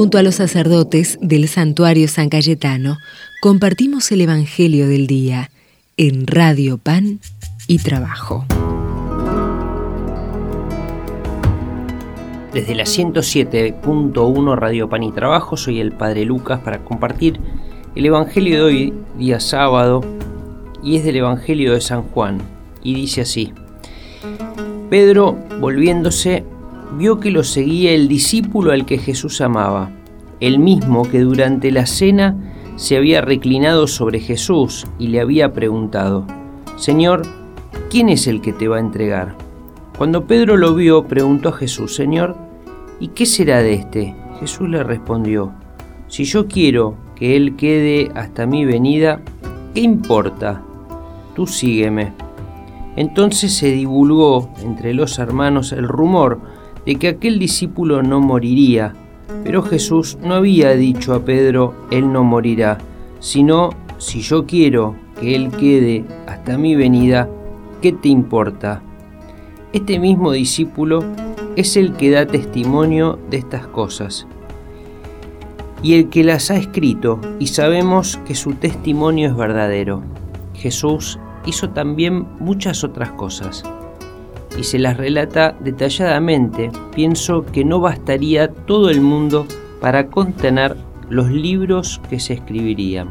Junto a los sacerdotes del santuario San Cayetano, compartimos el Evangelio del Día en Radio Pan y Trabajo. Desde la 107.1 Radio Pan y Trabajo soy el Padre Lucas para compartir el Evangelio de hoy, día sábado, y es del Evangelio de San Juan, y dice así. Pedro, volviéndose, vio que lo seguía el discípulo al que Jesús amaba, el mismo que durante la cena se había reclinado sobre Jesús y le había preguntado, Señor, ¿quién es el que te va a entregar? Cuando Pedro lo vio, preguntó a Jesús, Señor, ¿y qué será de este? Jesús le respondió, Si yo quiero que él quede hasta mi venida, ¿qué importa? Tú sígueme. Entonces se divulgó entre los hermanos el rumor de que aquel discípulo no moriría, pero Jesús no había dicho a Pedro, Él no morirá, sino, si yo quiero que Él quede hasta mi venida, ¿qué te importa? Este mismo discípulo es el que da testimonio de estas cosas y el que las ha escrito, y sabemos que su testimonio es verdadero. Jesús hizo también muchas otras cosas y se las relata detalladamente, pienso que no bastaría todo el mundo para contener los libros que se escribirían.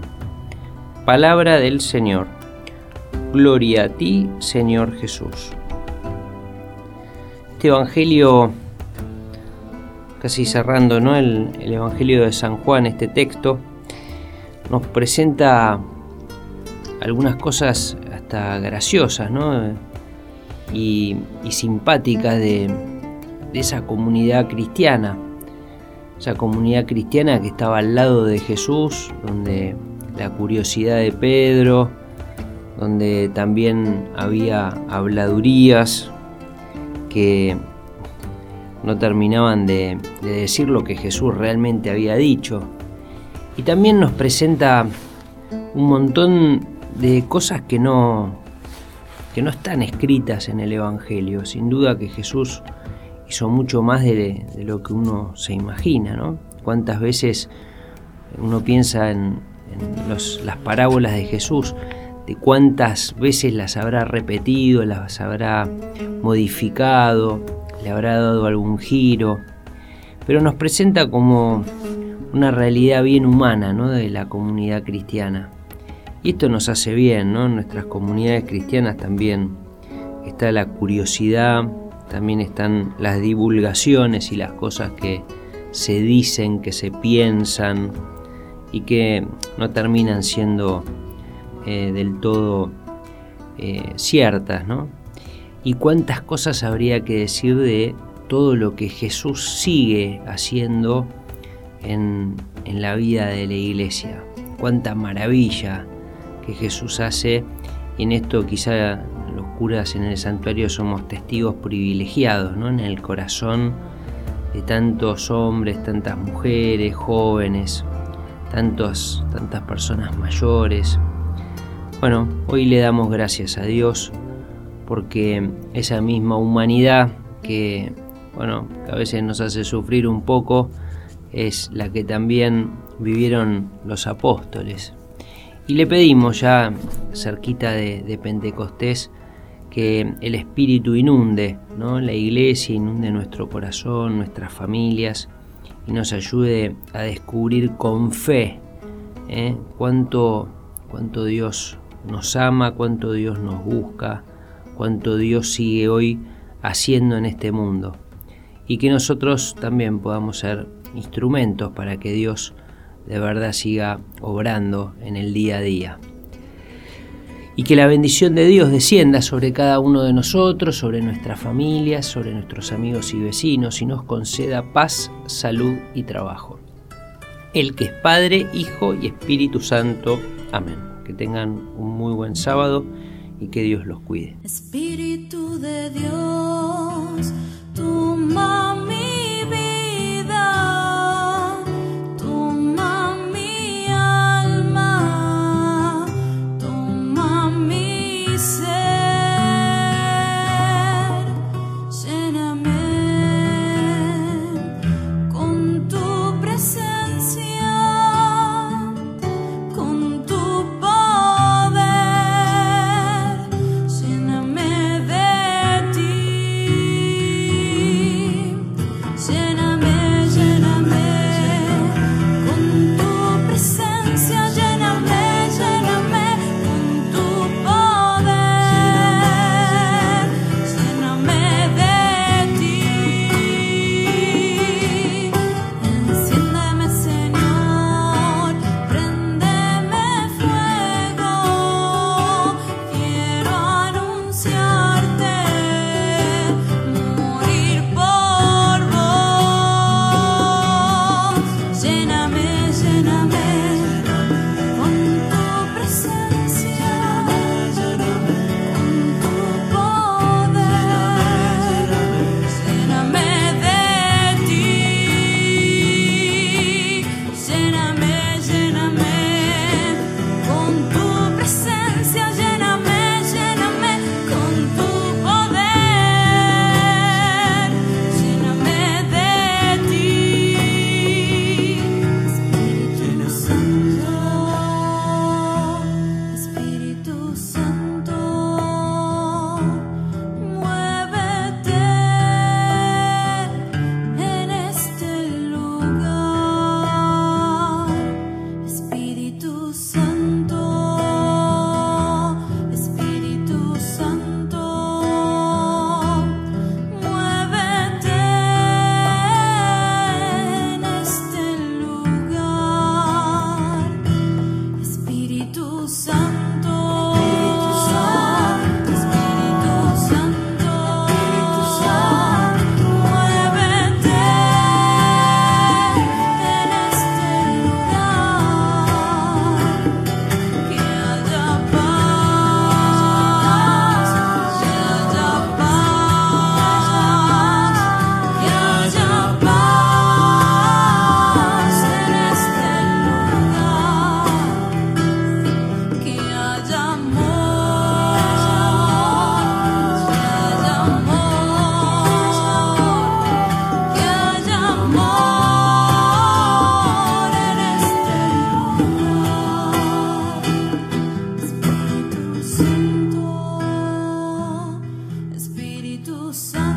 Palabra del Señor. Gloria a ti, Señor Jesús. Este Evangelio, casi cerrando ¿no? el, el Evangelio de San Juan, este texto, nos presenta algunas cosas hasta graciosas, ¿no? Y, simpática de, esa comunidad cristiana, esa comunidad cristiana que estaba al lado de Jesús, donde la curiosidad de Pedro, donde también había habladurías que no terminaban de, de, decir lo que Jesús realmente había dicho. Y también nos presenta un montón de cosas que no, que no están escritas en el Evangelio. Sin duda que Jesús hizo mucho más de, lo que uno se imagina, ¿no? Cuántas veces uno piensa en, las parábolas de Jesús, de cuántas veces las habrá repetido, las habrá modificado, le habrá dado algún giro, pero nos presenta como una realidad bien humana ¿no? de la comunidad cristiana. Y esto nos hace bien, ¿no? En nuestras comunidades cristianas también está la curiosidad, también están las divulgaciones y las cosas que se dicen, que se piensan y que no terminan siendo eh, del todo eh, ciertas, ¿no? Y cuántas cosas habría que decir de todo lo que Jesús sigue haciendo en, en la vida de la iglesia. Cuánta maravilla Jesús hace. Y en esto quizá los curas en el santuario somos testigos privilegiados, ¿no? En el corazón de tantos hombres, tantas mujeres, jóvenes, tantos, tantas personas mayores. Bueno, hoy le damos gracias a Dios porque esa misma humanidad que, bueno, que a veces nos hace sufrir un poco, es la que también vivieron los apóstoles. Y le pedimos ya cerquita de, Pentecostés que el Espíritu inunde ¿no? la iglesia, inunde nuestro corazón, nuestras familias y nos ayude a descubrir con fe ¿eh? cuánto, cuánto Dios nos ama, cuánto Dios nos busca, cuánto Dios sigue hoy haciendo en este mundo. Y que nosotros también podamos ser instrumentos para que Dios de verdad siga obrando en el día a día. Y que la bendición de Dios descienda sobre cada uno de nosotros, sobre nuestras familias, sobre nuestros amigos y vecinos y nos conceda paz, salud y trabajo. El que es Padre, Hijo y Espíritu Santo. Amén. Que tengan un muy buen sábado y que Dios los cuide. Espíritu de Dios, tu mamá sun.